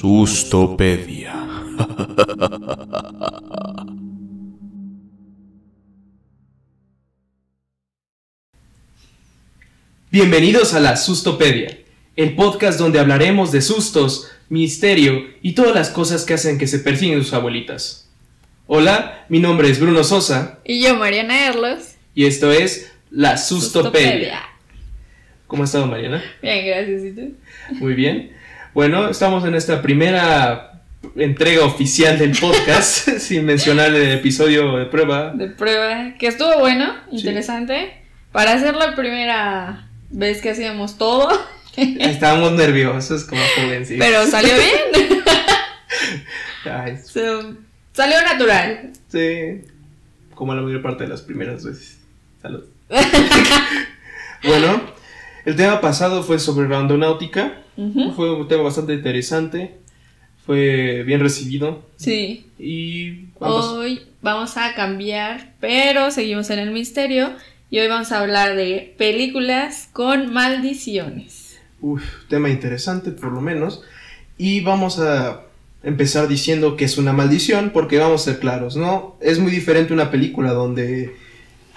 Sustopedia. Bienvenidos a la Sustopedia, el podcast donde hablaremos de sustos, misterio y todas las cosas que hacen que se persiguen sus abuelitas. Hola, mi nombre es Bruno Sosa Y yo, Mariana Erlos. y esto es la Sustopedia. Sustopedia. ¿Cómo ha estado Mariana? Bien, gracias. ¿Y tú? Muy bien. Bueno, estamos en esta primera entrega oficial del podcast, sin mencionar el episodio de prueba. De prueba. Que estuvo bueno, interesante. Para hacer la primera vez que hacíamos todo. Estábamos nerviosos como jovencitos. Pero salió bien. Ay, So, salió natural. sí, como la mayor parte de las primeras veces. Salud. Bueno, el tema pasado fue sobre la aeronáutica. Ujú. Fue un tema bastante interesante. Fue bien recibido. Sí. Y vamos. Hoy vamos a cambiar, pero seguimos en el misterio. Y hoy vamos a hablar de películas con maldiciones. Uf, tema interesante por lo menos. Y vamos a empezar diciendo que es una maldición, porque vamos a ser claros, ¿no? Es muy diferente una película donde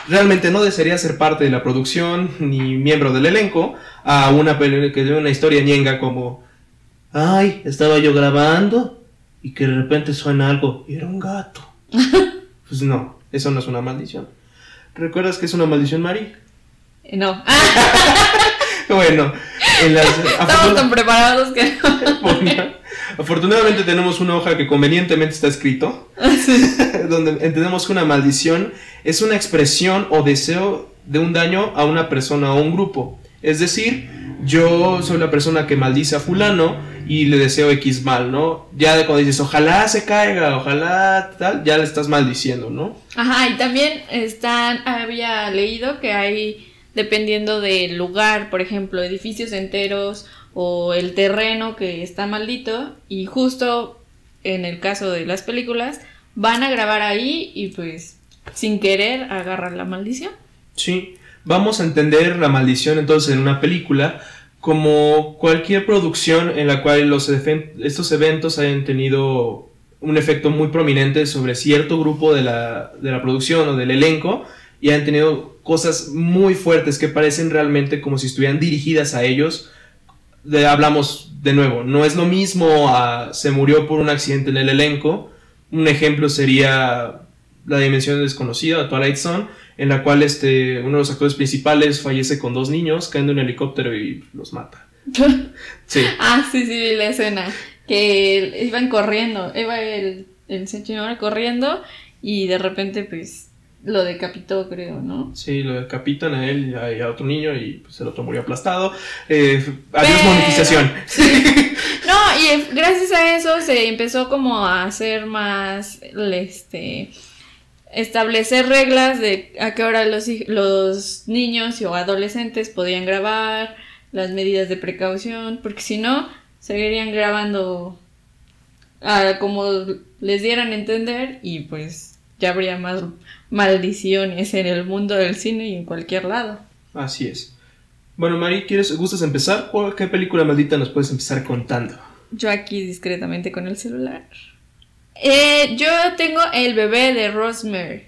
realmente no desearía ser parte de la producción ni miembro del elenco a una película que de una historia ñenga como ay, estaba yo grabando y que de repente suena algo y era un gato. pues no, eso no es una maldición. ¿Recuerdas que es una maldición, Mari? Eh, No. Bueno, en las estamos tan preparados que no. Bueno, Afortunadamente tenemos una hoja que convenientemente está escrito, donde entendemos que una maldición es una expresión o deseo de un daño a una persona o un grupo. Es decir, yo soy la persona que maldice a fulano y le deseo X mal, ¿no? Ya cuando dices, ojalá se caiga, ojalá tal, ya le estás maldiciendo, ¿no? Ajá, y también están, había leído que hay, dependiendo del lugar, por ejemplo, edificios enteros o el terreno que está maldito, y justo en el caso de las películas, van a grabar ahí y pues sin querer agarran la maldición. Sí, vamos a entender la maldición entonces en una película como cualquier producción en la cual los estos eventos hayan tenido un efecto muy prominente sobre cierto grupo de la, de la producción o del elenco y han tenido cosas muy fuertes que parecen realmente como si estuvieran dirigidas a ellos. De- hablamos de nuevo, no es lo mismo a se murió por un accidente en el elenco. Un ejemplo sería La Dimensión Desconocida, Twilight Zone, en la cual este, uno de los actores principales fallece con dos niños, caen de un helicóptero y los mata. Sí, ah, sí, sí, la escena. Que iban corriendo, iba el, el señor corriendo y de repente pues lo decapitó, creo, ¿no? sí, lo decapitan a él y a, a otro niño y pues, el otro murió aplastado. Eh, adiós Pero- monetización. No, y gracias a eso se empezó como a hacer más, este, establecer reglas de a qué hora los, los niños o adolescentes podían grabar, las medidas de precaución, porque si no, seguirían grabando ah, como les dieran a entender y pues ya habría más maldiciones en el mundo del cine y en cualquier lado. Así es. Bueno, Mari, ¿quieres, ¿gustas empezar? ¿Cuál- ¿Qué película maldita nos puedes empezar contando? Yo aquí discretamente con el celular. Eh, yo tengo El bebé de Rosemary.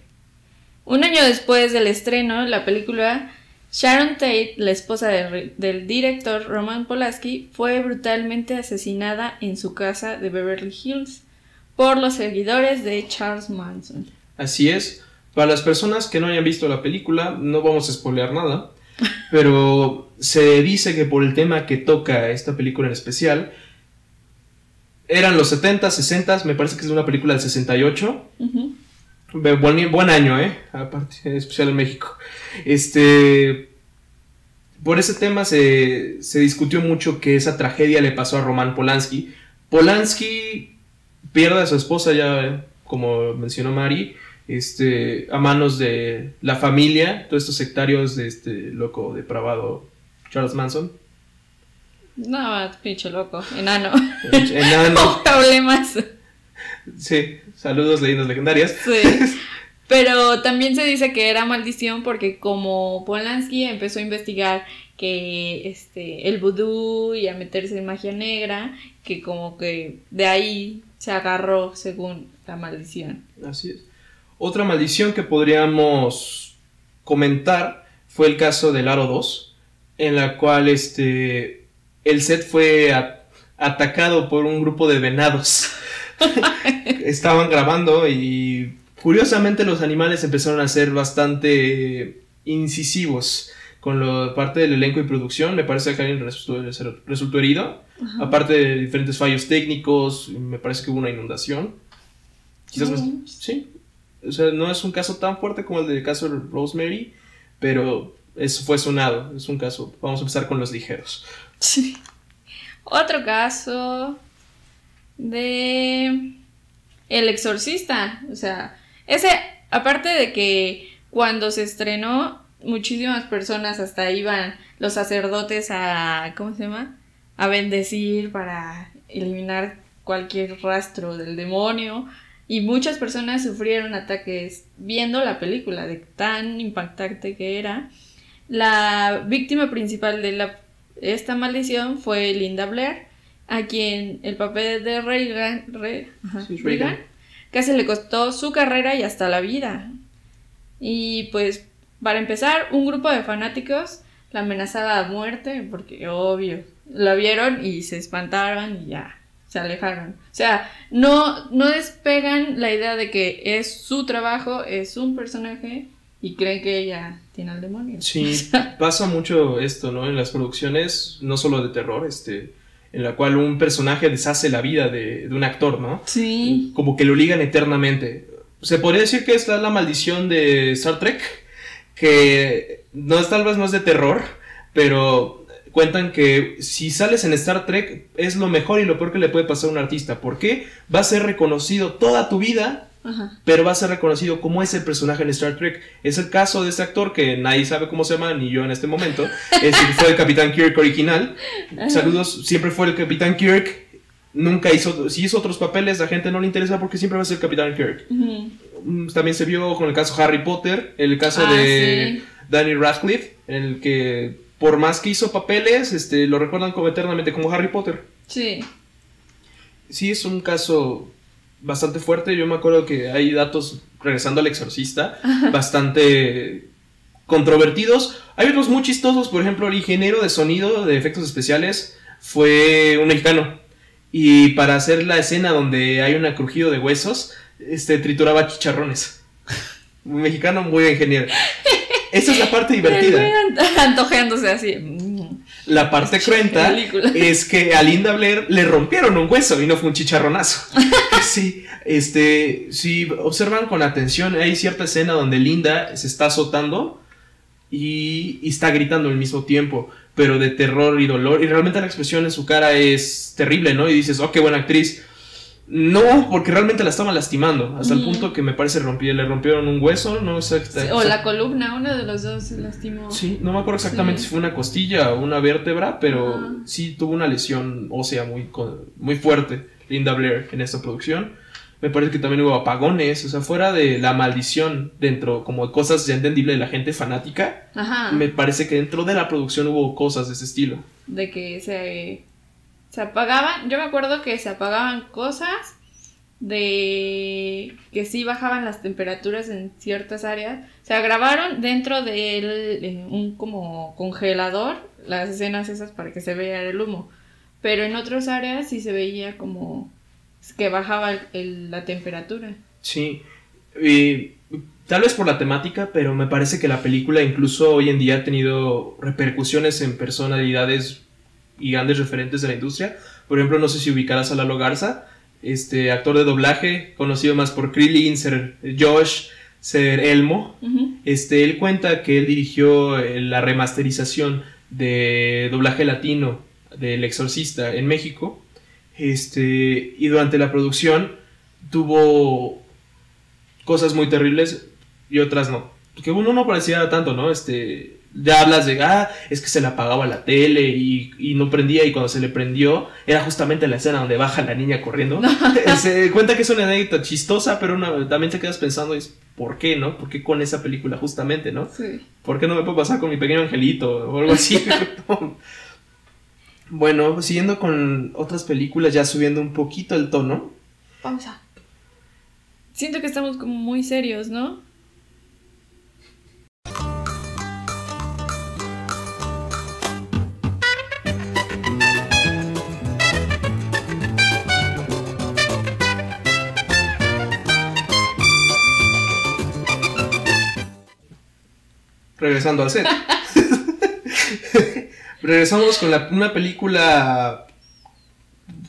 Un año después del estreno, la película Sharon Tate, la esposa de- del director Roman Polanski, fue brutalmente asesinada en su casa de Beverly Hills por los seguidores de Charles Manson. Así es. Para las personas que no hayan visto la película, no vamos a spoilear nada, pero se dice que por el tema que toca esta película en especial, eran los 70, 60, me parece que es una película del 68. Ujú. Ve- Buen, buen año, ¿eh? Aparte, especial en México. Este. Por ese tema se, se discutió mucho que esa tragedia le pasó a Roman Polanski. Polanski pierde a su esposa ya, como mencionó Mari, este, a manos de la familia, todos estos sectarios de este loco depravado Charles Manson. No, pinche loco, enano. Enano. Problemas. Sí, saludos, leyendas legendarias. Sí. Pero también se dice que era maldición porque como Polanski empezó a investigar que este el vudú y a meterse en magia negra, que como que de ahí se agarró según la maldición. Así es. Otra maldición que podríamos comentar fue el caso del Aro 2, en la cual este el set fue atacado por un grupo de venados. Estaban grabando y curiosamente los animales empezaron a ser bastante incisivos con la parte del elenco y producción. Me parece que alguien resultó, herido. Aparte de diferentes fallos técnicos, me parece que hubo una inundación. Quizás sí. O sea, no es un caso tan fuerte como el del caso de Rosemary, pero eso fue sonado. Es un caso. Vamos a empezar con los ligeros. Sí. Otro caso de El Exorcista. O sea, ese, aparte de que cuando se estrenó, muchísimas personas hasta iban los sacerdotes a, ¿cómo se llama? A bendecir para eliminar cualquier rastro del demonio. Y muchas personas sufrieron ataques viendo la película, de tan impactante que era. La víctima principal de la esta maldición fue Linda Blair, a quien el papel de Reagan, casi le costó su carrera y hasta la vida. Y pues, para empezar, un grupo de fanáticos la amenazaba a muerte, porque obvio, la vieron y se espantaron y ya, se alejaron. O sea, no, no despegan la idea de que es su trabajo, es un personaje y creen que ella tiene al demonio. Sí, pasa mucho esto, ¿no? En las producciones, no solo de terror, este, en la cual un personaje deshace la vida de, un actor, ¿no? Sí. Como que lo ligan eternamente. Se podría decir que esta es la maldición de Star Trek, que no es tal vez no es de terror, pero cuentan que si sales en Star Trek es lo mejor y lo peor que le puede pasar a un artista. ¿Por qué? Va a ser reconocido toda tu vida pero va a ser reconocido como ese personaje en Star Trek. Es el caso de este actor que nadie sabe cómo se llama, ni yo en este momento. Es, fue el Capitán Kirk original. Saludos, siempre fue el Capitán Kirk. Nunca hizo, si hizo otros papeles, la gente no le interesa porque siempre va a ser el Capitán Kirk. Mm, también se vio con el caso Harry Potter, el caso ah, de Danny Radcliffe, en el que por más que hizo papeles, este, lo recuerdan como eternamente como Harry Potter. Sí. Sí, es un caso bastante fuerte. Yo me acuerdo que hay datos, regresando al exorcista, bastante controvertidos. Hay otros muy chistosos, por ejemplo, el ingeniero de sonido de efectos especiales fue un mexicano. Y para hacer la escena donde hay un crujido de huesos, este trituraba chicharrones. Un mexicano muy ingeniero. Esa es la parte divertida. Antojeándose así. La parte cruenta es que a Linda Blair le rompieron un hueso y no fue un chicharronazo. sí, este, si observan con atención, hay cierta escena donde Linda se está azotando y, está gritando al mismo tiempo, pero de terror y dolor. Y realmente la expresión en su cara es terrible, ¿no? Y dices, oh, qué buena actriz. No, porque realmente la estaban lastimando, hasta el punto que me parece rompió, le rompieron un hueso, no sé. o la columna, uno de los dos se lastimó. Sí, no me acuerdo exactamente si fue una costilla o una vértebra, pero sí tuvo una lesión ósea muy, muy fuerte, Linda Blair, en esta producción. Me parece que también hubo apagones, o sea, fuera de la maldición dentro, como cosas ya entendibles de la gente fanática, me parece que dentro de la producción hubo cosas de ese estilo. De que se se apagaban, yo me acuerdo que se apagaban cosas de que sí bajaban las temperaturas en ciertas áreas. Se grabaron dentro de un como congelador las escenas esas para que se vea el humo. Pero en otras áreas sí se veía como que bajaba la temperatura. Sí. Tal vez por la temática, pero me parece que la película incluso hoy en día ha tenido repercusiones en personalidades y grandes referentes de la industria. Por ejemplo, no sé si ubicarás a Lalo Garza, este actor de doblaje, conocido más por Krillin, ser Josh, ser Elmo. este, él cuenta que él dirigió eh, la remasterización de doblaje latino del Exorcista en México. Este, y durante la producción tuvo cosas muy terribles y otras no. Que uno no parecía tanto, ¿no? Este, ya hablas de, ah, es que se le apagaba la tele y, no prendía y cuando se le prendió era justamente la escena donde baja la niña corriendo. se cuenta que es una anécdota chistosa, pero también te quedas pensando, ¿por qué, no? ¿Por qué con esa película justamente, no? Sí. ¿Por qué no me puede pasar con mi pequeño angelito o algo así? bueno, siguiendo con otras películas, ya subiendo un poquito el tono. Pausa. Siento que estamos como muy serios, ¿no? Regresando al set. Regresamos con la- una película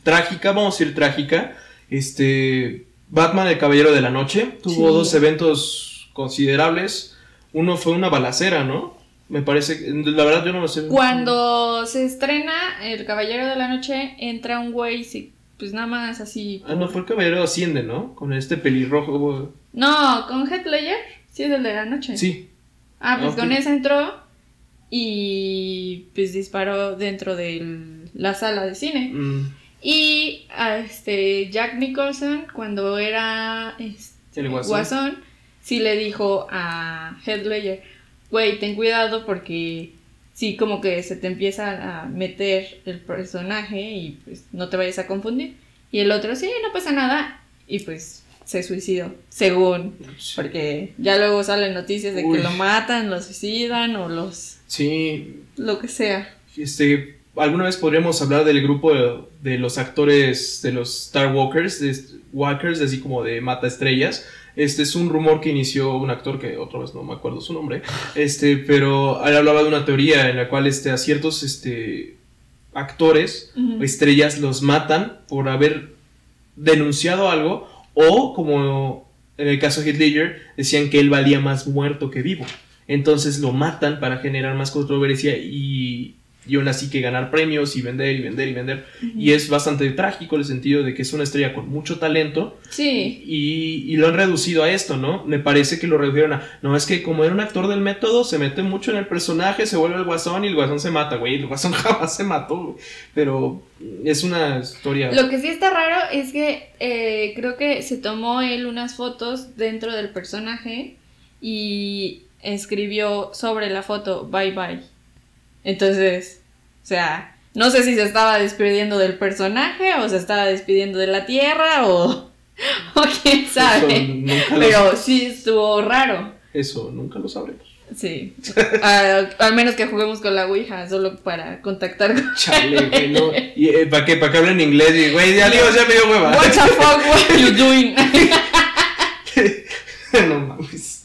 trágica, vamos a decir trágica. Este. Batman, el Caballero de la Noche. Tuvo Sí. dos eventos considerables. Uno fue una balacera, ¿no? Me parece. que- La verdad, yo no lo sé. Cuando se estrena El Caballero de la Noche, entra un güey, sí, pues nada más así. Ah, no, fue el Caballero Asciende, ¿no? Con este pelirrojo. No, con Ledger, sí es el de la noche. Sí. Ah, pues Ok. con ese entró y pues disparó dentro de la sala de cine. Mm, Y a este Jack Nicholson, cuando era este, El Guasón. sí le dijo a Heath Ledger, güey, ten cuidado porque sí como que se te empieza a meter el personaje y pues no te vayas a confundir. Y el otro, sí, no pasa nada. Y pues se suicidó, según. Porque ya luego salen noticias de Uy. que lo matan, lo suicidan o los... Sí, lo que sea. Este, alguna vez podríamos hablar del grupo de, de los actores de los Star Walkers, de Walkers, así como de Mata Estrellas. Este es un rumor que inició un actor que otra vez no me acuerdo su nombre. Este, pero él hablaba de una teoría en la cual este, a ciertos este, actores Ujú. o estrellas los matan por haber denunciado algo o como en el caso de Heath Ledger decían que él valía más muerto que vivo. Entonces lo matan para generar más controversia y, y aún así que ganar premios y vender y vender y vender. Y es bastante trágico en el sentido de que es una estrella con mucho talento Sí, y, y lo han reducido a esto, ¿no? Me parece que lo redujeron a, no, es que como era un actor del método, se mete mucho en el personaje, se vuelve el guasón y el guasón se mata, güey, el guasón jamás se mató, güey. Pero es una historia... Lo que sí está raro es que eh, creo que se tomó él unas fotos dentro del personaje y escribió sobre la foto bye bye. Entonces, o sea, no sé si se estaba despidiendo del personaje o se estaba despidiendo de la tierra o, o quién sabe. lo, Pero sí estuvo raro. eso nunca lo sabremos. Sí. A- al menos que juguemos con la Ouija solo para contactar con. Chale, güey, no. ¿Y eh, para qué? ¿Para que hablen inglés? Y, güey, ya digo, ya me dio hueva. What the fuck, what are you doing? no mames.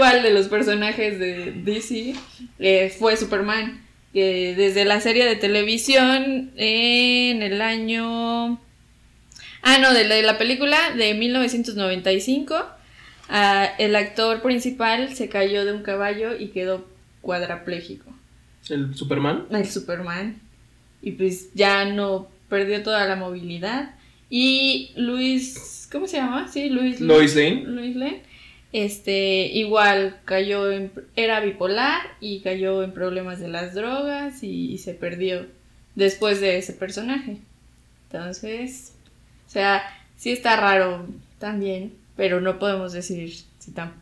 Igual de los personajes de DC eh, fue Superman, que desde la serie de televisión en el año... Ah, no, de la, de la película de 1995, ah, el actor principal se cayó de un caballo y quedó cuadrapléjico, ¿El Superman? el Superman, y pues ya no perdió toda la movilidad. Y Luis, ¿cómo se llama? Sí, Luis Lois Lane. Luis Lane, este, igual cayó en, era bipolar y cayó en problemas de las drogas y, y se perdió después de ese personaje. Entonces, o sea, sí está raro también, pero no podemos decir si O sea,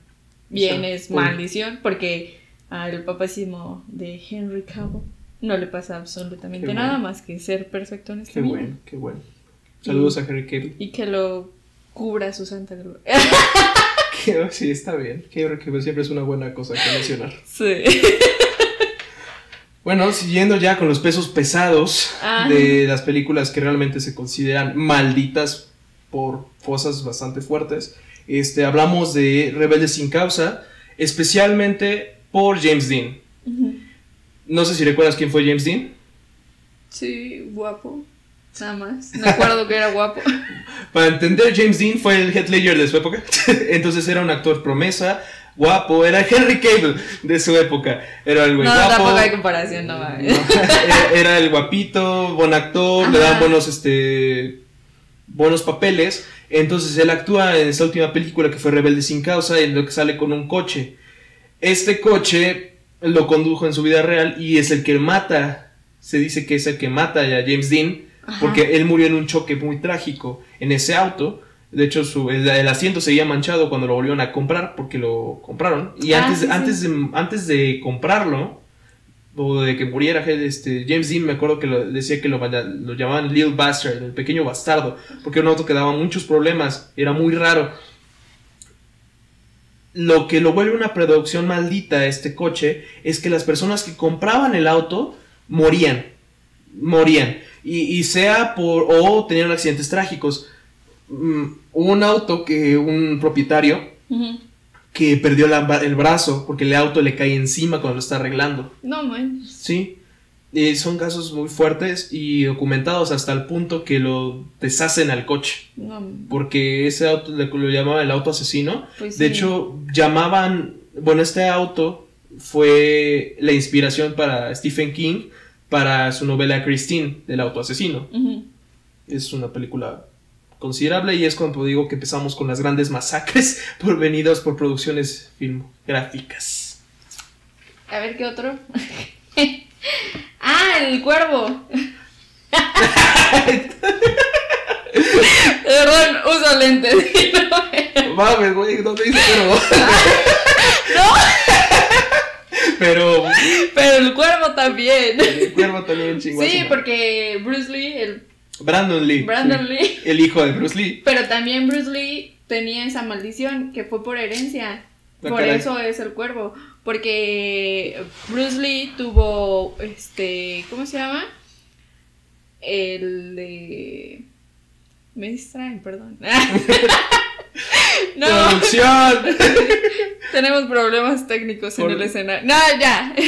es maldición, porque al papacísimo de Henry Cavill no le pasa absolutamente Qué nada bueno. más que ser perfecto en este Qué vida bueno, qué bueno. Saludos a Harry Cavill. y que lo cubra su santa gloria. Sí, está bien. Que siempre es una buena cosa que mencionar. sí. Bueno, siguiendo ya con los pesos pesados Ah. de las películas que realmente se consideran malditas por cosas bastante fuertes, este, hablamos de Rebeldes sin causa, especialmente por James Dean. No sé si recuerdas quién fue James Dean. Sí, guapo. Nada más. Me acuerdo que era guapo. Para entender, James Dean fue el head ledger de su época. Entonces era un actor promesa, guapo, era Henry Cable de su época. Era el güey no, guapo. tampoco hay comparación, no mames. era, era el guapito, buen actor, le dan buenos, este, buenos papeles. Entonces él actúa en esta última película que fue Rebelde sin causa, en lo que sale con un coche. Este coche lo condujo en su vida real y es el que mata, se dice que es el que mata a James Dean, Ajá. porque él murió en un choque muy trágico en ese auto. De hecho, su, el, el asiento seguía manchado cuando lo volvieron a comprar porque lo compraron. Y Ah, antes, sí, sí. antes, de, antes de comprarlo, o de que muriera este, James Dean, me acuerdo que lo, decía que lo, lo llamaban Little Bastard, el pequeño bastardo, porque era un auto que daba muchos problemas, era muy raro. Lo que lo vuelve una producción maldita este coche es que las personas que compraban el auto morían, morían, y, y sea por, o tenían accidentes trágicos. Mm, un auto que un propietario que perdió la- el brazo porque el auto le cae encima cuando lo está arreglando. No, man. Sí. Son casos muy fuertes y documentados hasta el punto que lo deshacen al coche. No, Porque ese auto le- lo llamaban el auto asesino. pues De sí. hecho, llamaban. Bueno, este auto fue la inspiración para Stephen King para su novela Christine, del auto asesino. Ujú. Es una película considerable y es cuando digo que empezamos con las grandes masacres provenidas por producciones filmográficas. A ver, ¿qué otro? ah, el cuervo. Perdón, uso lentes. Mames, güey, no te dice pero. no, pero. pero el cuervo también. El cuervo también chingó. a su Sí, porque Bruce Lee, el Brandon Lee. Brandon sí, Lee, El hijo de Bruce Lee. pero también Bruce Lee tenía esa maldición que fue por herencia. Ah, Por caray. eso es el cuervo. Porque Bruce Lee tuvo, este, ¿cómo se llama? El de... Me distraen, perdón. no, ¡Producción! tenemos problemas técnicos en el escenario. No, ya.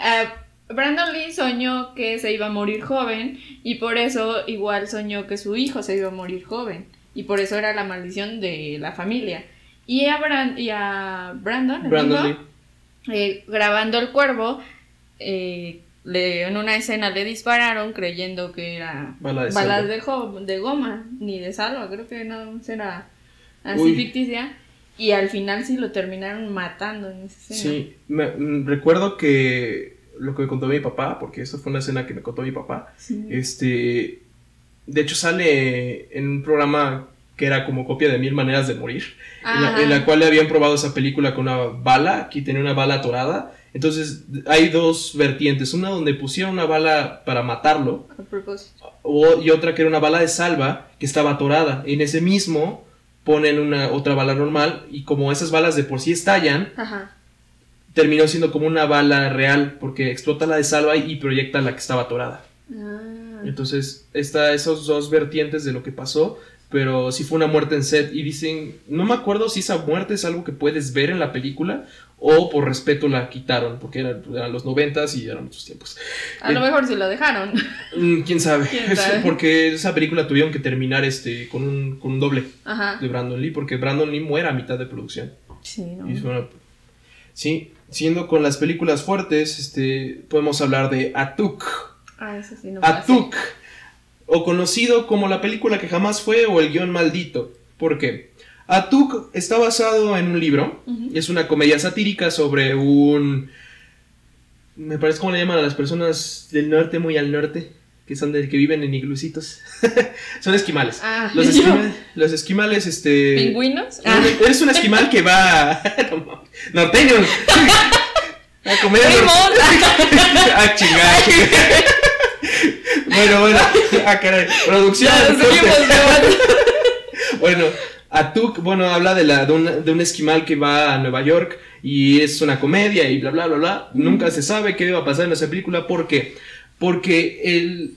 Ah, Brandon Lee soñó que se iba a morir joven y por eso igual soñó que su hijo se iba a morir joven. Y por eso era la maldición de la familia. Y a, y a Brandon, Lee. eh, grabando el cuervo, eh, le- en una escena le dispararon creyendo que era Bala de balas de, de goma, ni de salva, creo que no era así Uy. ficticia. Y al final sí lo terminaron matando en esa escena. Sí, me- mm, recuerdo que lo que me contó mi papá, porque esto fue una escena que me contó mi papá, Sí. este, de hecho sale en un programa que era como copia de Mil Maneras de Morir, en la, en la cual le habían probado esa película con una bala, aquí tenía una bala atorada, entonces hay dos vertientes, una donde pusieron una bala para matarlo, A propósito. o- y otra que era una bala de salva que estaba atorada, en ese mismo ponen una otra bala normal, y como esas balas de por sí estallan, Ajá. terminó siendo como una bala real porque explota la de salva y proyecta la que estaba atorada. Ah. Entonces, está esos dos vertientes de lo que pasó, pero sí fue una muerte en set y dicen, no me acuerdo si esa muerte es algo que puedes ver en la película o por respeto la quitaron, porque eran, eran los noventas y eran otros tiempos. A lo Eh, mejor sí lo dejaron. Mm, ¿Quién sabe? ¿Quién sabe? porque esa película tuvieron que terminar este con un, con un doble Ajá. de Brandon Lee, porque Brandon Lee muere a mitad de producción. Sí, ¿no? Y una- Sí, siendo con las películas fuertes, este, podemos hablar de Atuk. Ah, eso sí no la. Atuk, o conocido como la película que jamás fue o el guion maldito. ¿Por qué? Atuk está basado en un libro, es una comedia satírica sobre un... Me parece como le llaman a las personas del norte, muy al norte, que son de que viven en iglusitos. son esquimales. Ah, Los, yo- esquima- los esquimales, este... ¿Pingüinos? No, Ah. Eres un esquimal que va. No mames. Norteño. A comer. Ah, chingada. Bueno, bueno. Ah, caray. Producción. Bueno, Atuk, bueno, habla de, la, de, un, de un esquimal que va a Nueva York y es una comedia y bla, bla, bla, bla. Nunca se sabe qué va a pasar en esa película. ¿Por qué? Porque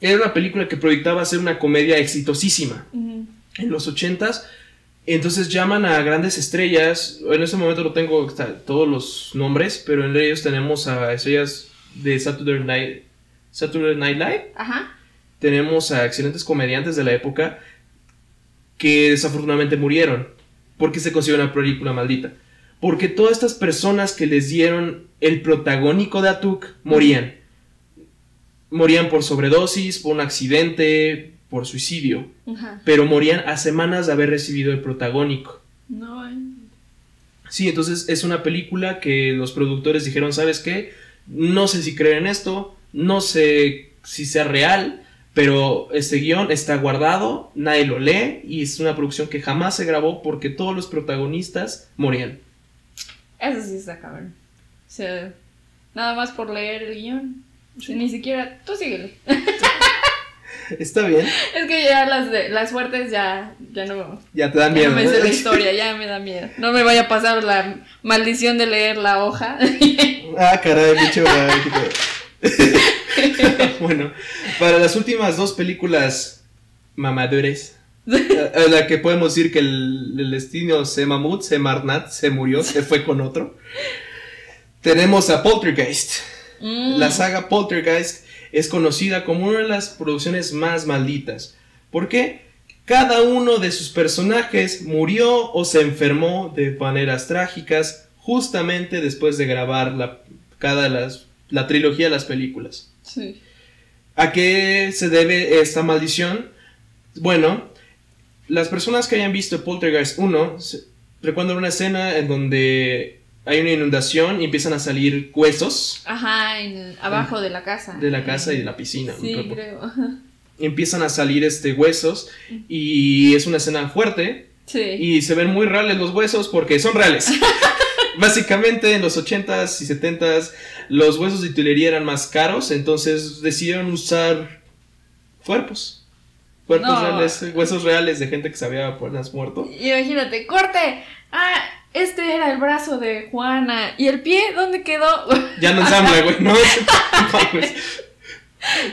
era una película que proyectaba ser una comedia exitosísima en los ochentas. Entonces llaman a grandes estrellas. En este momento no tengo todos los nombres, pero entre ellos tenemos a estrellas de Saturday Night, Saturday Night Live. Ajá. Tenemos a excelentes comediantes de la época que desafortunadamente murieron porque se considera una película maldita. Porque todas estas personas que les dieron el protagónico de Atuk morían. Morían por sobredosis, por un accidente, por suicidio Ajá. pero morían a semanas de haber recibido el protagónico. No. Sí, entonces es una película que los productores dijeron, ¿sabes qué? No sé si creer en esto, no sé si sea real, Pero este guion está guardado, nadie lo lee y es una producción que jamás se grabó porque todos los protagonistas morían. Eso sí está cabrón. O sea, nada más por leer el guion. Ni siquiera. Tú síguele. Está bien. Es que ya las, de, las fuertes ya, ya no. Ya te dan Ya miedo. no me sé la historia, ya me da miedo. No me vaya a pasar la maldición de leer la hoja. Ah, caray, bicho. bueno, para las últimas dos películas mamadures, a a la que podemos decir que el, el destino se mamut, se marnat, se murió, se fue con otro. Tenemos a Poltergeist. Mm. La saga Poltergeist es conocida como una de las producciones más malditas. ¿Por qué? Cada uno de sus personajes murió o se enfermó de maneras trágicas justamente después de grabar la, cada de las, la trilogía de las películas. Sí. ¿A qué se debe esta maldición? Bueno, las personas que hayan visto Poltergeist 1 se- recuerdan una escena en donde hay una inundación y empiezan a salir huesos Ajá, en- abajo de la casa. de la casa y de la piscina. Sí, creo. Empiezan a salir este huesos y es una escena fuerte Sí. y se ven muy reales los huesos porque son reales. Básicamente en los 80s y 70s los huesos de utilería eran más caros, entonces decidieron usar cuerpos. Cuerpos No. reales, huesos reales de gente que se había apenas muerto. Imagínate, corte. Ah, este era el brazo de Juana. ¿Y el pie dónde quedó? Ya no ensambla, güey, no mames.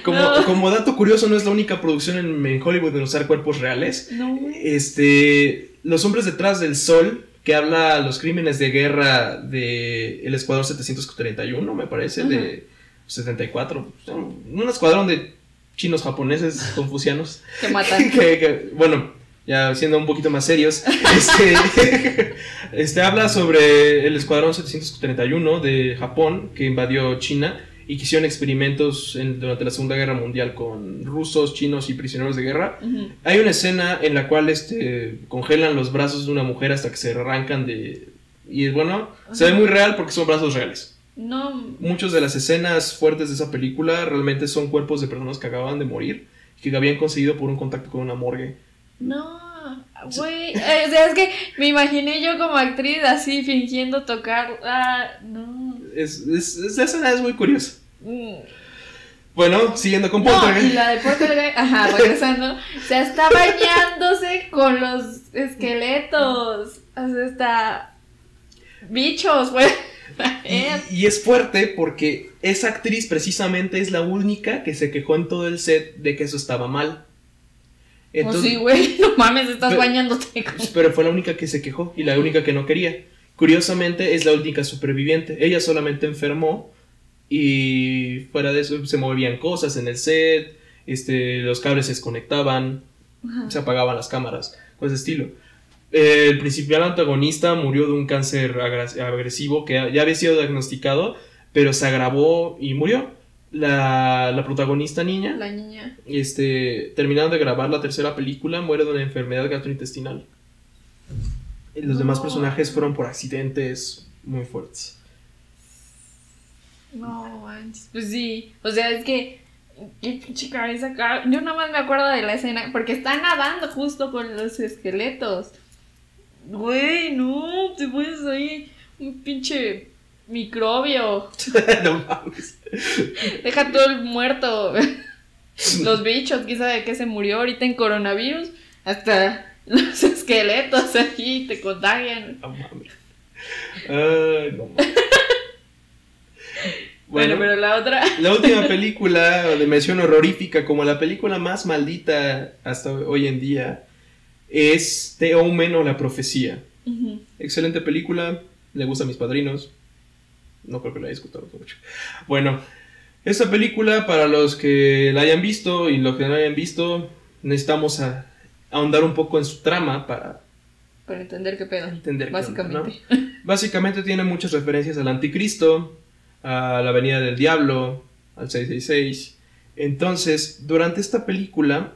Como, No. como dato curioso, no es la única producción en, en Hollywood en usar cuerpos reales. no. Este, Los hombres detrás del sol, que habla los crímenes de guerra de el escuadrón 731, me parece, de 74. Un escuadrón de chinos, japoneses, confucianos. Que matan. que, que, bueno, ya siendo un poquito más serios, este, este habla sobre el escuadrón 731 de Japón que invadió China y que hicieron experimentos en- durante la Segunda Guerra Mundial con rusos, chinos y prisioneros de guerra. Ujú. Hay una escena en la cual este, congelan los brazos de una mujer hasta que se arrancan de... Y bueno, se ve muy real porque son brazos reales. No. Muchas de las escenas fuertes de esa película realmente son cuerpos de personas que acababan de morir y que habían conseguido por un contacto con una morgue. No. Güey. Eh, o sea, es que me imaginé yo como actriz así fingiendo tocar. Ah, no. Es, es, esa escena es muy curiosa. Mm. Bueno, siguiendo con No, y Poltergeist. la de Poltergeist, ajá, regresando, o sea, está bañándose con los esqueletos, o sea, está bichos, güey. Eh, Y, y es fuerte porque esa actriz precisamente es la única que se quejó en todo el set de que eso estaba mal. Pues Entonces, sí, güey, no mames, estás Pero- bañándote. con- pero fue la única que se quejó y la única que no quería. Curiosamente es la única superviviente. Ella solamente enfermó y fuera de eso se movían cosas en el set, este, los cables se desconectaban, Ajá. se apagaban las cámaras, cosas de estilo. Eh, El principal antagonista murió de un cáncer agresivo que ya había sido diagnosticado, pero se agravó y murió. La, la protagonista niña, La niña. este, terminando de grabar la tercera película, muere de una enfermedad gastrointestinal. Y los demás personajes fueron por accidentes muy fuertes. No, manches, pues sí, o sea, es que, qué pinche cabeza yo nada más me acuerdo de la escena, porque está nadando justo con los esqueletos. Güey, no, te pones ahí un pinche microbio. no mames. Deja todo el muerto. Los bichos, quién sabe de qué se murió ahorita en coronavirus. Hasta los esqueletos aquí te contagian. No mames. Ay, no mames. Bueno, pero la otra. La última película de mención horrorífica como la película más maldita hasta hoy en día es The Omen o La Profecía. Excelente película, le gusta a mis padrinos. No creo que la haya discutido mucho. Bueno, esta película para los que la hayan visto y los que no la hayan visto, necesitamos a- ahondar un poco en su trama para Para entender qué pedo. entender qué onda, Básicamente. Básicamente tiene muchas referencias al anticristo, a la venida del diablo, al 666. Entonces, durante esta película,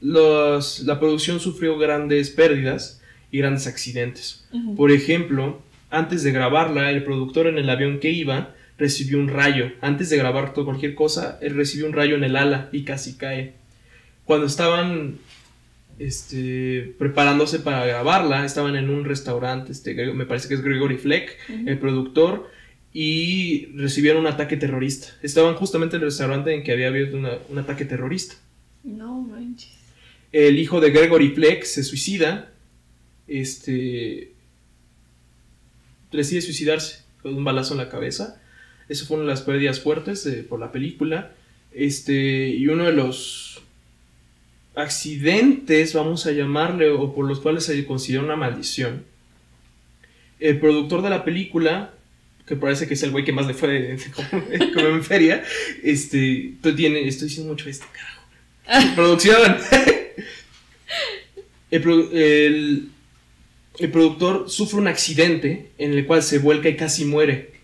los- la producción sufrió grandes pérdidas y grandes accidentes. Por ejemplo, antes de grabarla, el productor en el avión que iba recibió un rayo. Antes de grabar cualquier cosa, él recibió un rayo en el ala y casi cae. Cuando estaban este, preparándose para grabarla, estaban en un restaurante, este, me parece que es Gregory Fleck, el productor, y recibieron un ataque terrorista. Estaban justamente en el restaurante en que había habido un ataque terrorista. No manches. El hijo de Gregory Fleck se suicida, este, decide suicidarse con un balazo en la cabeza. Eso fue una de las pérdidas fuertes por la película. Este, y uno de los accidentes, vamos a llamarle, o por los cuales se considera una maldición. El productor de la película, que parece que es el güey que más le fue como, en feria, este, tiene, estoy diciendo mucho este carajo. Producción. el, el productor sufre un accidente en el cual se vuelca y casi muere.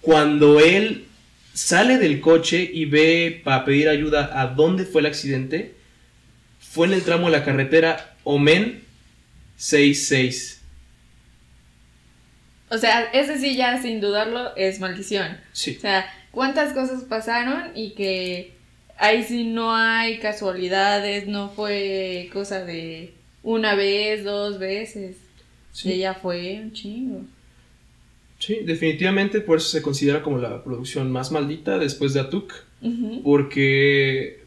Cuando él sale del coche y ve para pedir ayuda a dónde fue el accidente, fue en el tramo de la carretera Omen 66. O sea, ese sí ya sin dudarlo es maldición. Sí. O sea, cuántas cosas pasaron y que ahí sí no hay casualidades, no fue cosa de una vez, dos veces. Sí. Ella fue un chingo. Sí, definitivamente por eso se considera como la producción más maldita después de Atuk. Porque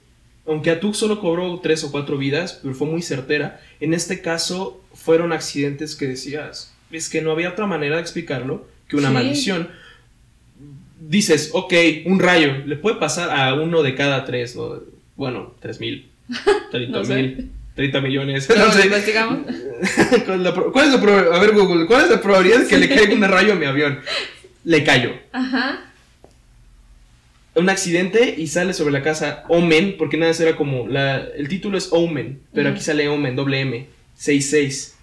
aunque Atuk solo cobró tres o cuatro vidas, pero fue muy certera, en este caso fueron accidentes que decías, es que no había otra manera de explicarlo que una maldición. Dices, ok, un rayo, le puede pasar a uno de cada tres, bueno, tres mil, treinta mil. 30 millones. No, sé. investigamos? ¿Cuál es, la, ¿Cuál es la A ver, Google, ¿cuál es la probabilidad de que le caiga un rayo a mi avión? Le cayó. Ajá. Un accidente y sale sobre la casa Omen, porque nada, era como. La, el título es Omen, pero aquí sale Omen, doble M, 66.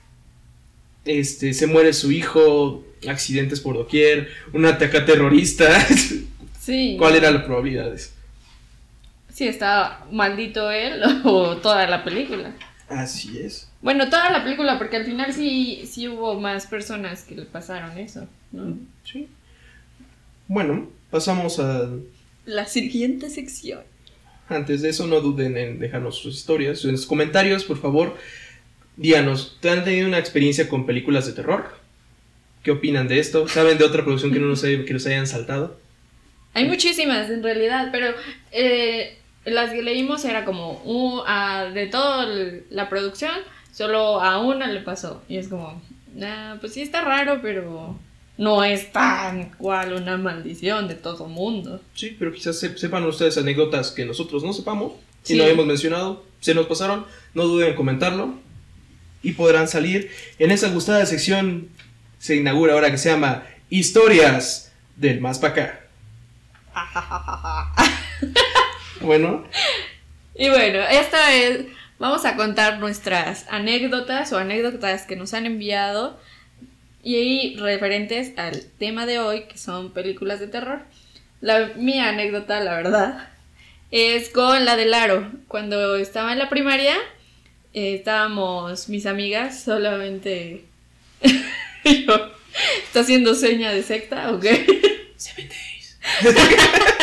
Este, se muere su hijo, accidentes por doquier, un ataque terrorista. Sí. ¿Cuál era la probabilidades? Si estaba maldito él o toda la película. Así es. Bueno, toda la película, porque al final sí, sí hubo más personas que le pasaron eso, ¿no? Sí. Bueno, pasamos a... La siguiente sección. Antes de eso, no duden en dejarnos sus historias, en sus comentarios, por favor. Díganos, ¿te han tenido una experiencia con películas de terror? ¿Qué opinan de esto? ¿Saben de otra producción que no nos, que nos hayan saltado? Hay muchísimas en realidad, pero eh, las que leímos era como uh, de toda la producción, solo a una le pasó. Y es como, pues sí está raro, pero no es tan cual una maldición de todo mundo. Sí, pero quizás sepan ustedes anécdotas que nosotros no sepamos y no habíamos mencionado, se nos pasaron, no duden en comentarlo y podrán salir en esa gustada sección se inaugura ahora que se llama Historias del Más para acá. Bueno. Y bueno, esta es. Vamos a contar nuestras anécdotas o anécdotas que nos han enviado y referentes al tema de hoy, que son películas de terror. La, mi anécdota, la verdad, es con la del aro. Cuando estaba en la primaria, eh, estábamos mis amigas, solamente yo. ¿Está haciendo seña de secta o qué? Seven days.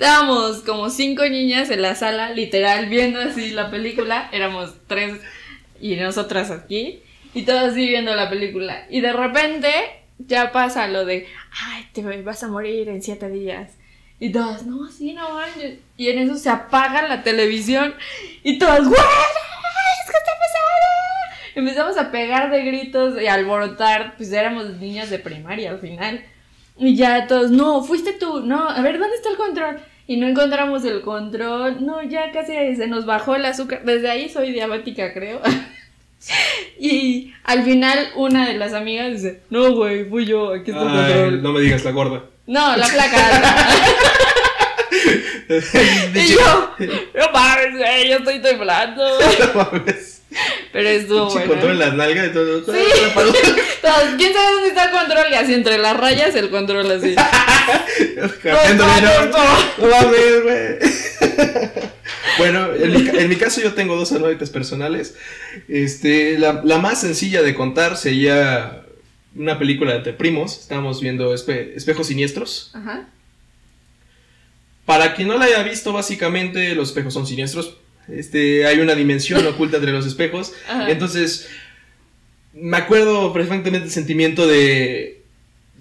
estábamos como cinco niñas en la sala, literal, viendo así la película. Éramos tres y nosotras aquí. Y todos así viendo la película. Y de repente ya pasa lo de, ay, te vas a morir en siete días. Y todas, no, así no manches. Y en eso se apaga la televisión. Y todas, ¡Güey! ¿Qué está pasando? Empezamos a pegar de gritos y alborotar. Pues éramos niñas de primaria al final. Y ya todos, no, fuiste tú, no, a ver, ¿dónde está el control? Y no encontramos el control, no, ya casi se nos bajó el azúcar, desde ahí soy diabética, creo. y al final una de las amigas dice, no, güey, fui yo, aquí está el control. No me digas la gorda. No, la placa. y yo, no mames, güey, yo estoy temblando. no mames. Pero estuvo bueno. control en las nalgas y todo. Sí. ¿Quién sabe dónde está el control? Y así entre las rayas el control así. no, mames, güey. bueno, en mi, en mi, caso yo tengo dos anécdotas personales. Este, la, la, más sencilla de contar sería una película de primos, estábamos viendo Espe- Espejos Siniestros. Ajá. Para quien no la haya visto, básicamente los espejos son siniestros. Este, hay una dimensión oculta entre los espejos. Ajá. Entonces, me acuerdo perfectamente el sentimiento de,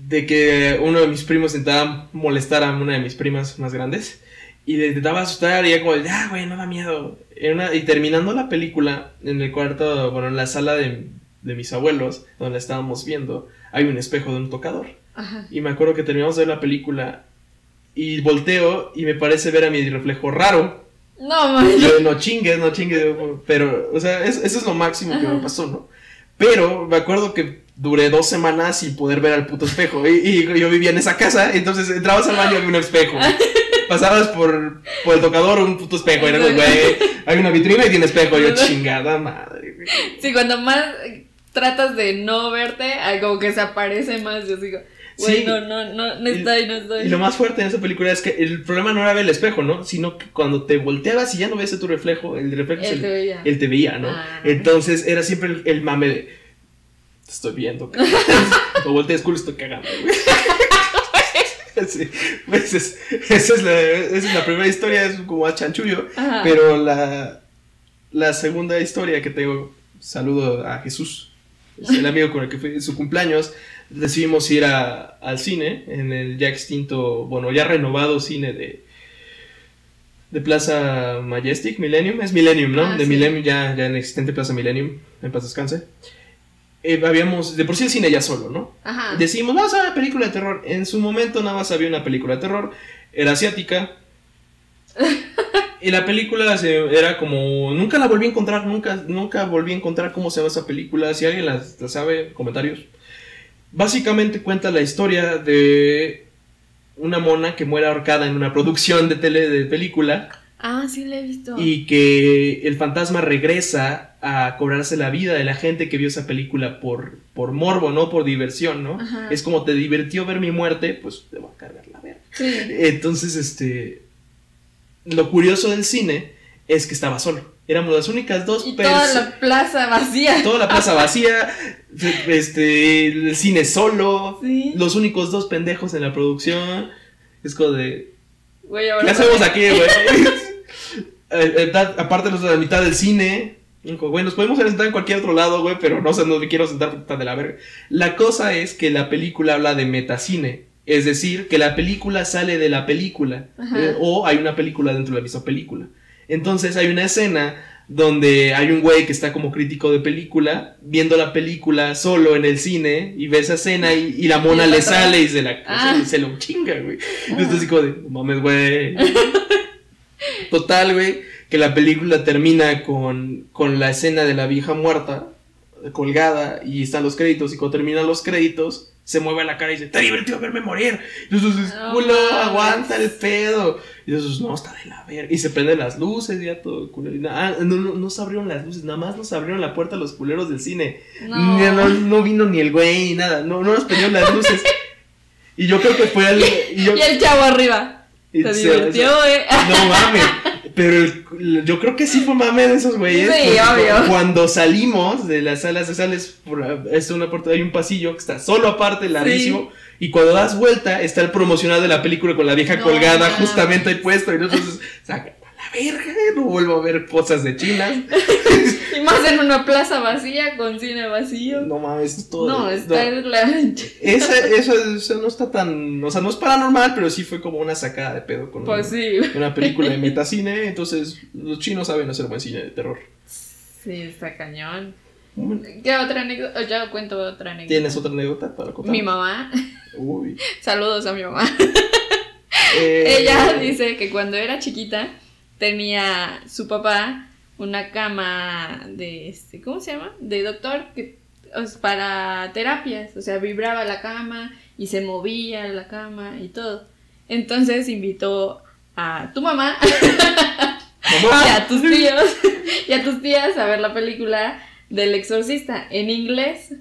de que uno de mis primos intentaba molestar a una de mis primas más grandes. Y le intentaba asustar y ella como, ya, güey, no da miedo. Una- y terminando la película, en el cuarto, bueno, en la sala de, de mis abuelos, donde la estábamos viendo, hay un espejo de un tocador. Ajá. Y me acuerdo que terminamos de ver la película y volteo y me parece ver a mi reflejo raro. No, man. Yo, no chingues, no chingues, pero, o sea, es- eso es lo máximo que me pasó, ¿no? Pero me acuerdo que duré dos semanas sin poder ver al puto espejo. Y, y yo vivía en esa casa, entonces entrabas al baño y había un espejo. Pasabas por, por el tocador, un puto espejo. Era como, güey, hay una vitrina y tiene espejo. Y yo, chingada madre, güey. Sí, cuando más tratas de no verte, ah, como que se aparece más. Yo digo, Sí. no, no, no, no estoy, no estoy. Y lo más fuerte en esa película es que el problema no era ver el espejo, ¿no? Sino que cuando te volteabas y ya no ves tu reflejo, el reflejo es Él el, te veía. él te veía, ¿no? Ah. Entonces era siempre el, el mame de. Te estoy viendo, cabrón". O volteas culo, estoy cagando, güey. Sí, pues es- esa, es la, esa es la primera historia, es como a chanchullo. Ajá. Pero la, la segunda historia que tengo, saludo a Jesús, es el amigo con el que fue en su cumpleaños. Decidimos ir a- al cine, en el ya extinto, bueno, ya renovado cine de, de Plaza Majestic, Millennium, es Millennium, ¿no? Ah, de sí. Millennium, ya, ya inexistente Plaza Millennium, en paz descanse. Eh, habíamos, de por sí el cine ya solo, ¿no? Ajá. Decimos, vamos a ver una película de terror. En su momento nada más había una película de terror. Era asiática. y la película se- era como... Nunca la volví a encontrar. Nunca, nunca volví a encontrar cómo se llama esa película. Si alguien la, la sabe, comentarios. Básicamente cuenta la historia de una mona que muere ahorcada en una producción de tele de película Ah, sí, la he visto. y que el fantasma regresa a cobrarse la vida de la gente que vio esa película por, por morbo, no por diversión, ¿no? Ajá. Es como te divirtió ver mi muerte, pues te va a cargar la verga. Sí. Entonces, este. Lo curioso del cine es que estaba solo. Éramos las únicas dos Y toda la plaza vacía. toda la plaza vacía, este, el cine solo, Sí. los únicos dos pendejos en la producción. Es como de. Güey, ahora ¿Qué hacemos aquí, güey? Eh, eh, aparte, de la mitad del cine. Güey, nos podemos sentar en cualquier otro lado, güey, pero no sé, no me quiero sentar puta de la verga. La cosa es que la película habla de metacine. Es decir, que la película sale de la película. Eh, o hay una película dentro de la misma película. Entonces hay una escena donde hay un güey que está como crítico de película, viendo la película solo en el cine, y ve esa escena y, y la mona Y le atrás. sale y se la Ah. se, se lo chinga, güey. Entonces así como de, mames, güey. Total, güey, que la película termina con, con la escena de la vieja muerta, colgada, y están los créditos, y cuando terminan los créditos, se mueve la cara y dice, te divertido verme morir. Y entonces, No aguanta el pedo. Y entonces, no, está de la verga. Y se prenden las luces, ya todo culero. Ah, no, no, no se abrieron las luces, nada más nos abrieron la puerta a los culeros del cine. No. Ni- No, no vino ni el güey ni nada, no, no nos prendieron las luces. Y yo creo que fue el. Y yo, Y el chavo arriba. Se se- divirtió, eh. no mames. Pero el- yo creo que sí fue mame de esos güeyes. Sí, obvio. cu- Cuando salimos de las salas, se sales por es una puerta, hay un pasillo que está solo aparte, larguísimo. Y cuando das vuelta, está el promocional de la película con la vieja No colgada justamente ahí puesto. Y entonces, saca verga, no vuelvo a ver cosas de chinas. Y más en una plaza vacía con cine vacío. No mames, es todo. No, está en la. Esa, eso, eso no está tan. O sea, no es paranormal, pero sí fue como una sacada de pedo con Pues sí. una película de metacine. Entonces, los chinos saben hacer buen cine de terror. Sí, está cañón. ¿Qué otra anécdota? Ya cuento otra anécdota. ¿Tienes otra anécdota para contar? Mi mamá. Uy. Saludos a mi mamá. Eh, Ella dice que cuando era chiquita tenía su papá una cama de este, ¿cómo se llama? De doctor que para terapias, o sea, vibraba la cama y se movía la cama y todo. Entonces invitó a tu mamá mamá. y a tus tíos y a tus tías a ver la película del exorcista en inglés,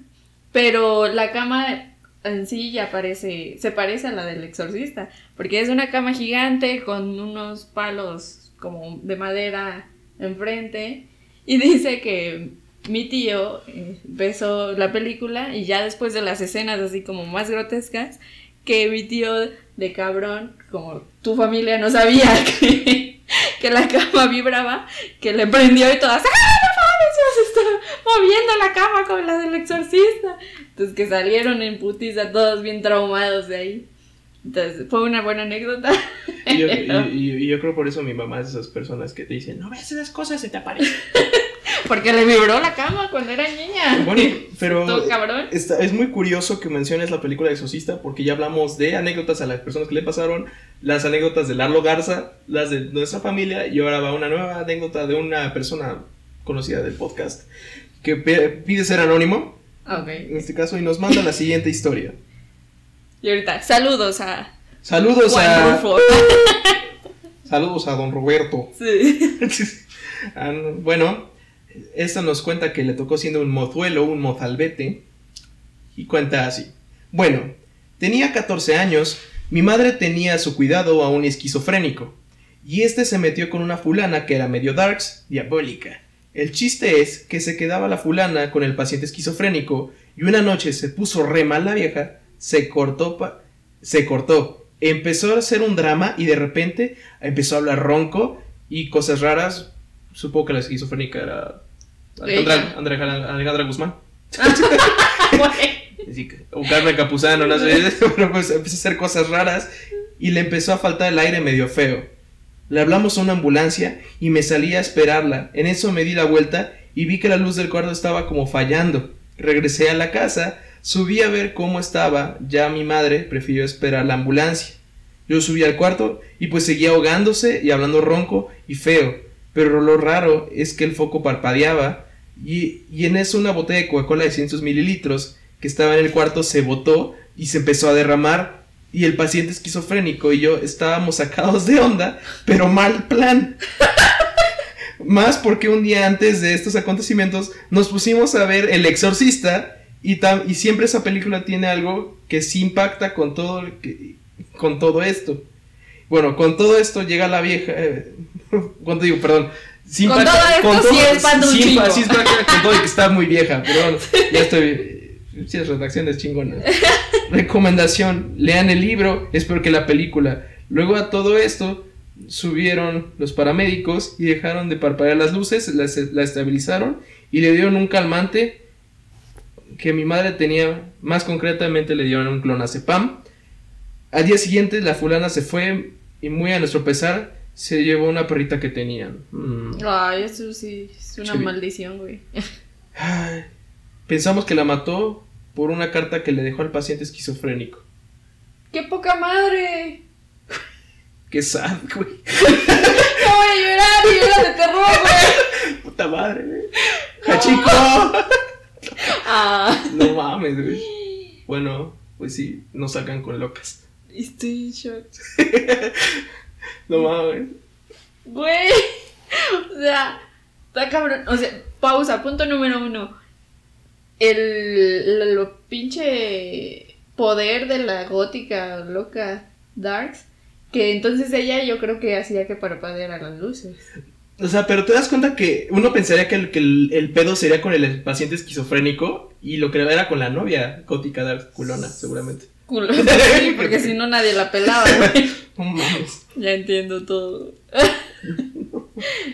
pero la cama en sí ya parece, se parece a la del exorcista, porque es una cama gigante con unos palos como de madera enfrente y dice que mi tío eh, empezó la película y ya después de las escenas así como más grotescas, que mi tío de cabrón, como tu familia no sabía que, la cama vibraba, que le prendió y todas, ¡ah, no mames! Se moviendo la cama con la del exorcista. Entonces que salieron en putiza todos bien traumados de ahí. Entonces fue una buena anécdota. Y yo, y- y- y yo creo por eso mi mamá es de esas personas que te dicen, no ves esas cosas, se te aparecen. Porque le vibró la cama cuando era niña. Bueno, pero Todo cabrón. está- es muy curioso que menciones la película de Exorcista porque ya hablamos de anécdotas a las personas que le pasaron, las anécdotas de Larlo Garza, las de nuestra familia y ahora va una nueva anécdota de una persona conocida del podcast que pide ser anónimo, Ok. en este caso, y nos manda la siguiente historia. Y ahorita, saludos a Saludos Juan a Rufo. saludos a don Roberto. Sí. Ah, no, bueno, esta nos cuenta que le tocó siendo un mozuelo, un mozalbete, y cuenta así. Bueno, tenía 14 años, mi madre tenía a su cuidado a un esquizofrénico, y este se metió con una fulana que era medio darks, diabólica. El chiste es que se quedaba la fulana con el paciente esquizofrénico, y una noche se puso re mal la vieja, se cortó, pa- se cortó, empezó a hacer un drama, y de repente empezó a hablar ronco, y cosas raras, supongo que la esquizofrénica era Alejandra, Alejandra Guzmán. Que- o Carmen Capuzano, no sé, pero pues empezó a hacer cosas raras y le empezó a faltar el aire medio feo. Le hablamos a una ambulancia y me salí a esperarla. En eso me di la vuelta y vi que la luz del cuarto estaba como fallando. Regresé a la casa, subí a ver cómo estaba, ya mi madre prefirió esperar la ambulancia. Yo subí al cuarto y pues seguía ahogándose y hablando ronco y feo. Pero lo raro es que el foco parpadeaba y, y en eso una botella de Coca-Cola de 100 mililitros que estaba en el cuarto se botó y se empezó a derramar y el paciente esquizofrénico y yo estábamos sacados de onda, pero mal plan. Más porque un día antes de estos acontecimientos nos pusimos a ver El Exorcista y, y siempre esa película tiene algo que sí impacta con todo, que- con todo esto. Bueno, con todo esto llega la vieja. eh, ¿Cuánto digo? Perdón. Con impacta- todo esto con todo y que está muy vieja. Perdón, ya estoy. Sí, es redacciones chingonas. Recomendación: lean el libro, es peor que la película. Luego a todo esto subieron los paramédicos y dejaron de parpadear las luces, la, la estabilizaron y le dieron un calmante que mi madre tenía, más concretamente le dieron un clonazepam. Al día siguiente la fulana se fue y muy a nuestro pesar se llevó una perrita que tenían. Mm. Ay, eso sí es una maldición, güey. Ay, Pensamos que la mató por una carta que le dejó al paciente esquizofrénico. ¡Qué poca madre! Qué sad, güey. ¡No voy a llorar! ¡Y llora de terror, güey! Puta madre, güey. ¡Hachico! Ah, No mames, güey. Bueno, pues sí, no salgan con locas. estoy en shock. No mames. Güey. O sea, está cabrón. O sea, pausa, punto número uno. El, el- lo pinche poder de la gótica loca Darks. Que entonces ella yo creo que hacía que parpadeara las luces. O sea, pero te das cuenta que uno pensaría que el, que el, el pedo sería con el paciente esquizofrénico y lo que era con la novia gótica de culona, seguramente. Culo. Sí, porque si no nadie la pelaba, güey. No. Ya entiendo todo.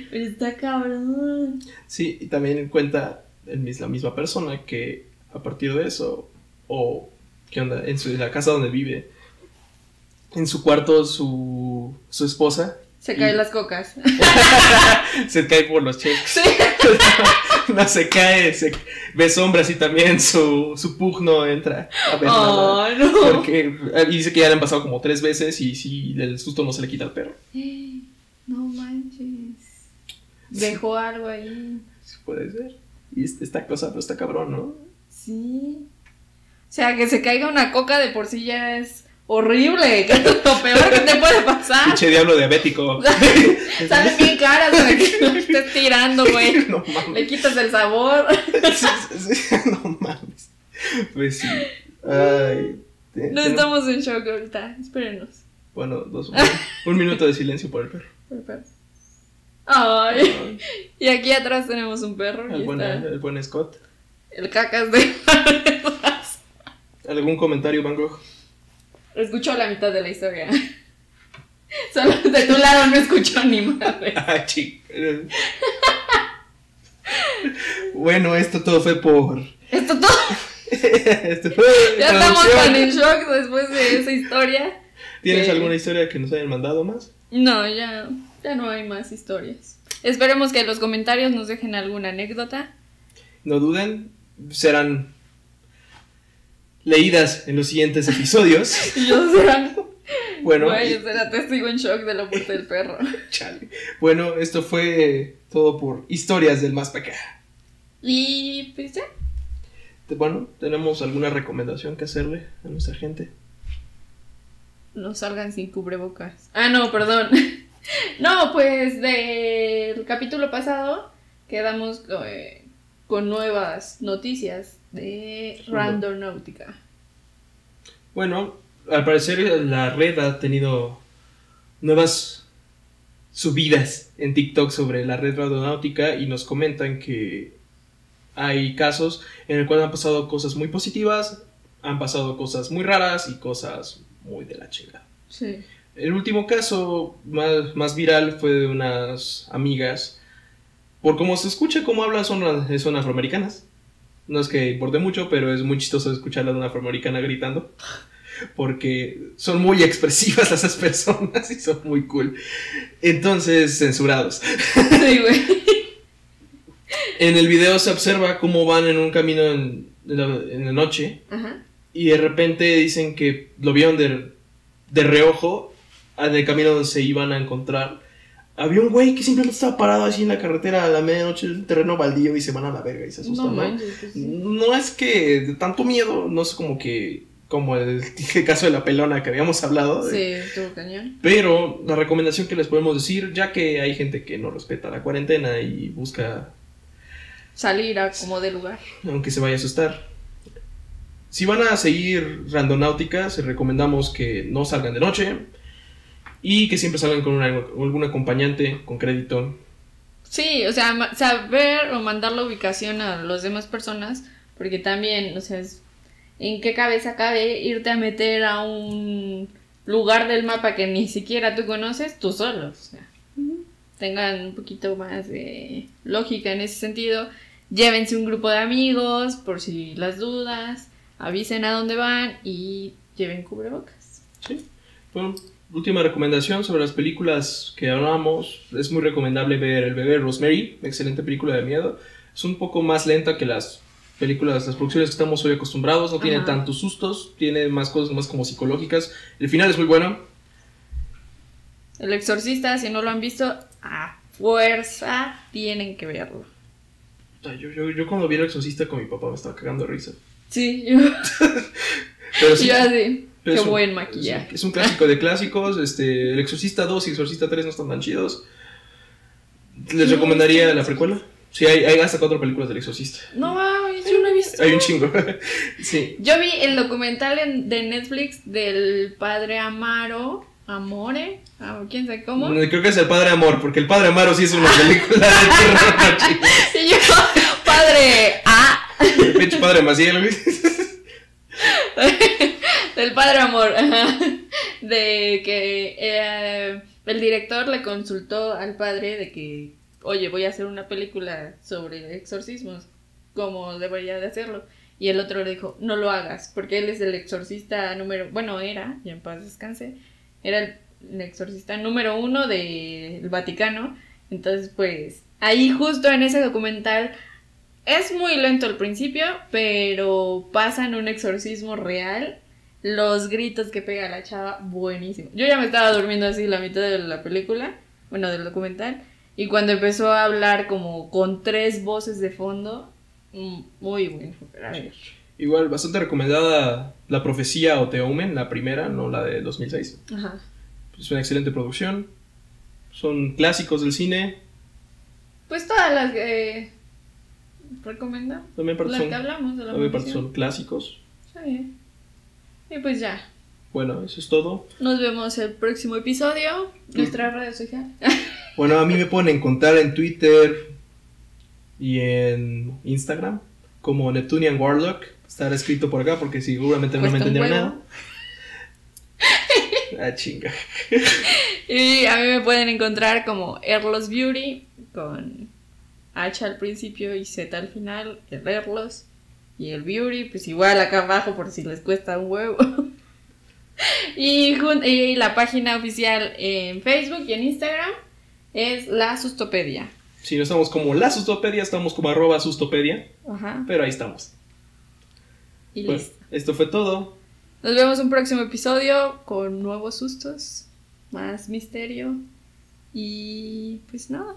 Pero está cabrón. Sí, y también cuenta el la misma persona que a partir de eso, o qué onda, en, su, en la casa donde vive, en su cuarto su, su esposa Se caen Y- las cocas. se cae por los cheques. Sí. no se cae, se, ve sombras y también su, su pug no entra a ver nada. Oh, no. Porque eh, dice que ya le han pasado como tres veces y si el susto no se le quita al perro. No manches. Dejó algo ahí. Sí, Puede ser. Y este- esta cosa, pues está cabrón, ¿no? Sí. O sea, que se caiga una coca de por sí ya es horrible. Que es lo peor que te puede pasar. Pinche diablo diabético. Salen bien caras para que no estés tirando, güey. no Le mames. quitas el sabor. Sí, sí, sí, no mames. Pues sí. Ay. No estamos en shock ahorita. Espérenos. Bueno, dos, un, un minuto de silencio por el perro. Por favor. Ay. Y aquí atrás tenemos un perro. El buen, el buen Scott. el cacas de ¿Algún comentario, Van Gogh? Escuchó la mitad de la historia. Solo de tu lado no escuchó ni madre. Ah. Bueno, esto todo fue por. Esto todo. esto fue Ya estamos tan en shock después de esa historia. ¿Tienes que- alguna historia que nos hayan mandado más? No, ya, ya no hay más historias. Esperemos que en los comentarios nos dejen alguna anécdota. No duden, serán leídas en los siguientes episodios. Y yo. Bueno, Güey, yo será testigo en shock de la muerte del perro. chale. bueno, esto fue todo por historias del más acá. Y pues ya. Bueno, tenemos alguna recomendación que hacerle a nuestra gente. No salgan sin cubrebocas. Ah, no, perdón. No, pues del capítulo pasado quedamos eh, con nuevas noticias de Randonáutica. Bueno, al parecer la red ha tenido nuevas subidas en TikTok sobre la red radionáutica y nos comentan que hay casos en el cual han pasado cosas muy positivas, han pasado cosas muy raras y cosas muy de la chingada. Sí. El último caso más, más viral fue de unas amigas. Por como se escucha cómo hablan, son, son afroamericanas. No es que importe mucho, pero es muy chistoso escuchar a una afroamericana gritando. Porque son muy expresivas esas personas y son muy cool. Entonces, censurados. Sí, güey. En el video se observa cómo van en un camino en, en la, en la noche. Ajá. Y de repente dicen que lo vieron de, de reojo en el camino donde se iban a encontrar. Había un güey que simplemente estaba parado así en la carretera a la medianoche en un terreno baldío y se van a la verga y se asustan. No ¿no? pues. No es que de tanto miedo, no es como que como el, el caso de la pelona que habíamos hablado. Sí, estuvo cañón. Pero la recomendación que les podemos decir, ya que hay gente que no respeta la cuarentena y busca Salir a como de lugar. aunque se vaya a asustar. Si van a seguir Randonáutica, les recomendamos que no salgan de noche y que siempre salgan con una- algún acompañante con crédito. Sí, o sea, saber o mandar la ubicación a las demás personas, porque también, o sea, es- ¿en qué cabeza cabe irte a meter a un lugar del mapa que ni siquiera tú conoces tú solo? O sea, tengan un poquito más de lógica en ese sentido. Llévense un grupo de amigos por si las dudas, avisen a dónde van y lleven cubrebocas. ¿sí? Bueno, última recomendación sobre las películas que hablamos. Es muy recomendable ver El bebé Rosemary, excelente película de miedo. Es un poco más lenta que las películas, las producciones que estamos hoy acostumbrados. No tiene tantos sustos, tiene más cosas más como psicológicas. El final es muy bueno. El exorcista, si no lo han visto, a fuerza tienen que verlo. Yo, yo, yo cuando vi El Exorcista con mi papá me estaba cagando de risa. Sí, yo, Pero sí, yo así. Qué un- buen maquillaje. Es un clásico de clásicos. Este, el Exorcista 2 y Exorcista 3 no están tan chidos. ¿Les recomendaría la precuela? Sí, hay, hay hasta cuatro películas del Exorcista. No yo no he visto. Hay un chingo. sí. Yo vi el documental en- de Netflix del padre Amaro. Amore, ah, quién sabe cómo. Creo que es el Padre Amor, porque el Padre Amaro sí es una película de terror. chicos. Y yo, padre A, El pinche Padre Maciel. del padre Amor, de que eh, el director le consultó al padre de que, oye, voy a hacer una película sobre exorcismos, ¿cómo debería de hacerlo? Y el otro le dijo, no lo hagas, porque él es el exorcista número, bueno, era, ya en paz descanse, era el, exorcista número uno del Vaticano, entonces pues ahí justo en ese documental es muy lento al principio, pero pasan un exorcismo real. Los gritos que pega la chava, buenísimo. Yo ya me estaba durmiendo así la mitad de la película, bueno, del documental. Y cuando empezó a hablar como con tres voces de fondo, mm, muy bueno. Igual, bastante recomendada La Profecía o Teomen, la primera, no la de 2006. Ajá. Es una excelente producción. Son clásicos del cine. Pues todas las que recomendamos. También parte Las son, que hablamos de la también parte son clásicos. Bien. Y pues ya. Bueno, eso es todo. Nos vemos el próximo episodio. Nuestra red social. Bueno, a mí me pueden encontrar en Twitter y en Instagram como Neptunian Warlock. Estará escrito por acá porque seguramente no me entendieron nada. Ah, chinga. Y a mí me pueden encontrar como Erlos Beauty con H al principio y Z al final, el Erlos y el Beauty, pues igual acá abajo por si les cuesta un huevo. y, la página oficial en Facebook y en Instagram es La Sustopedia. Si no estamos como la sustopedia, estamos como arroba sustopedia, Ajá. pero ahí estamos. Y Pues, listo. esto fue todo. Nos vemos en un próximo episodio con nuevos sustos, más misterio y pues nada,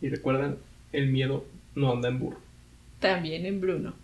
Y recuerden, el miedo no anda en burro. también en Bruno.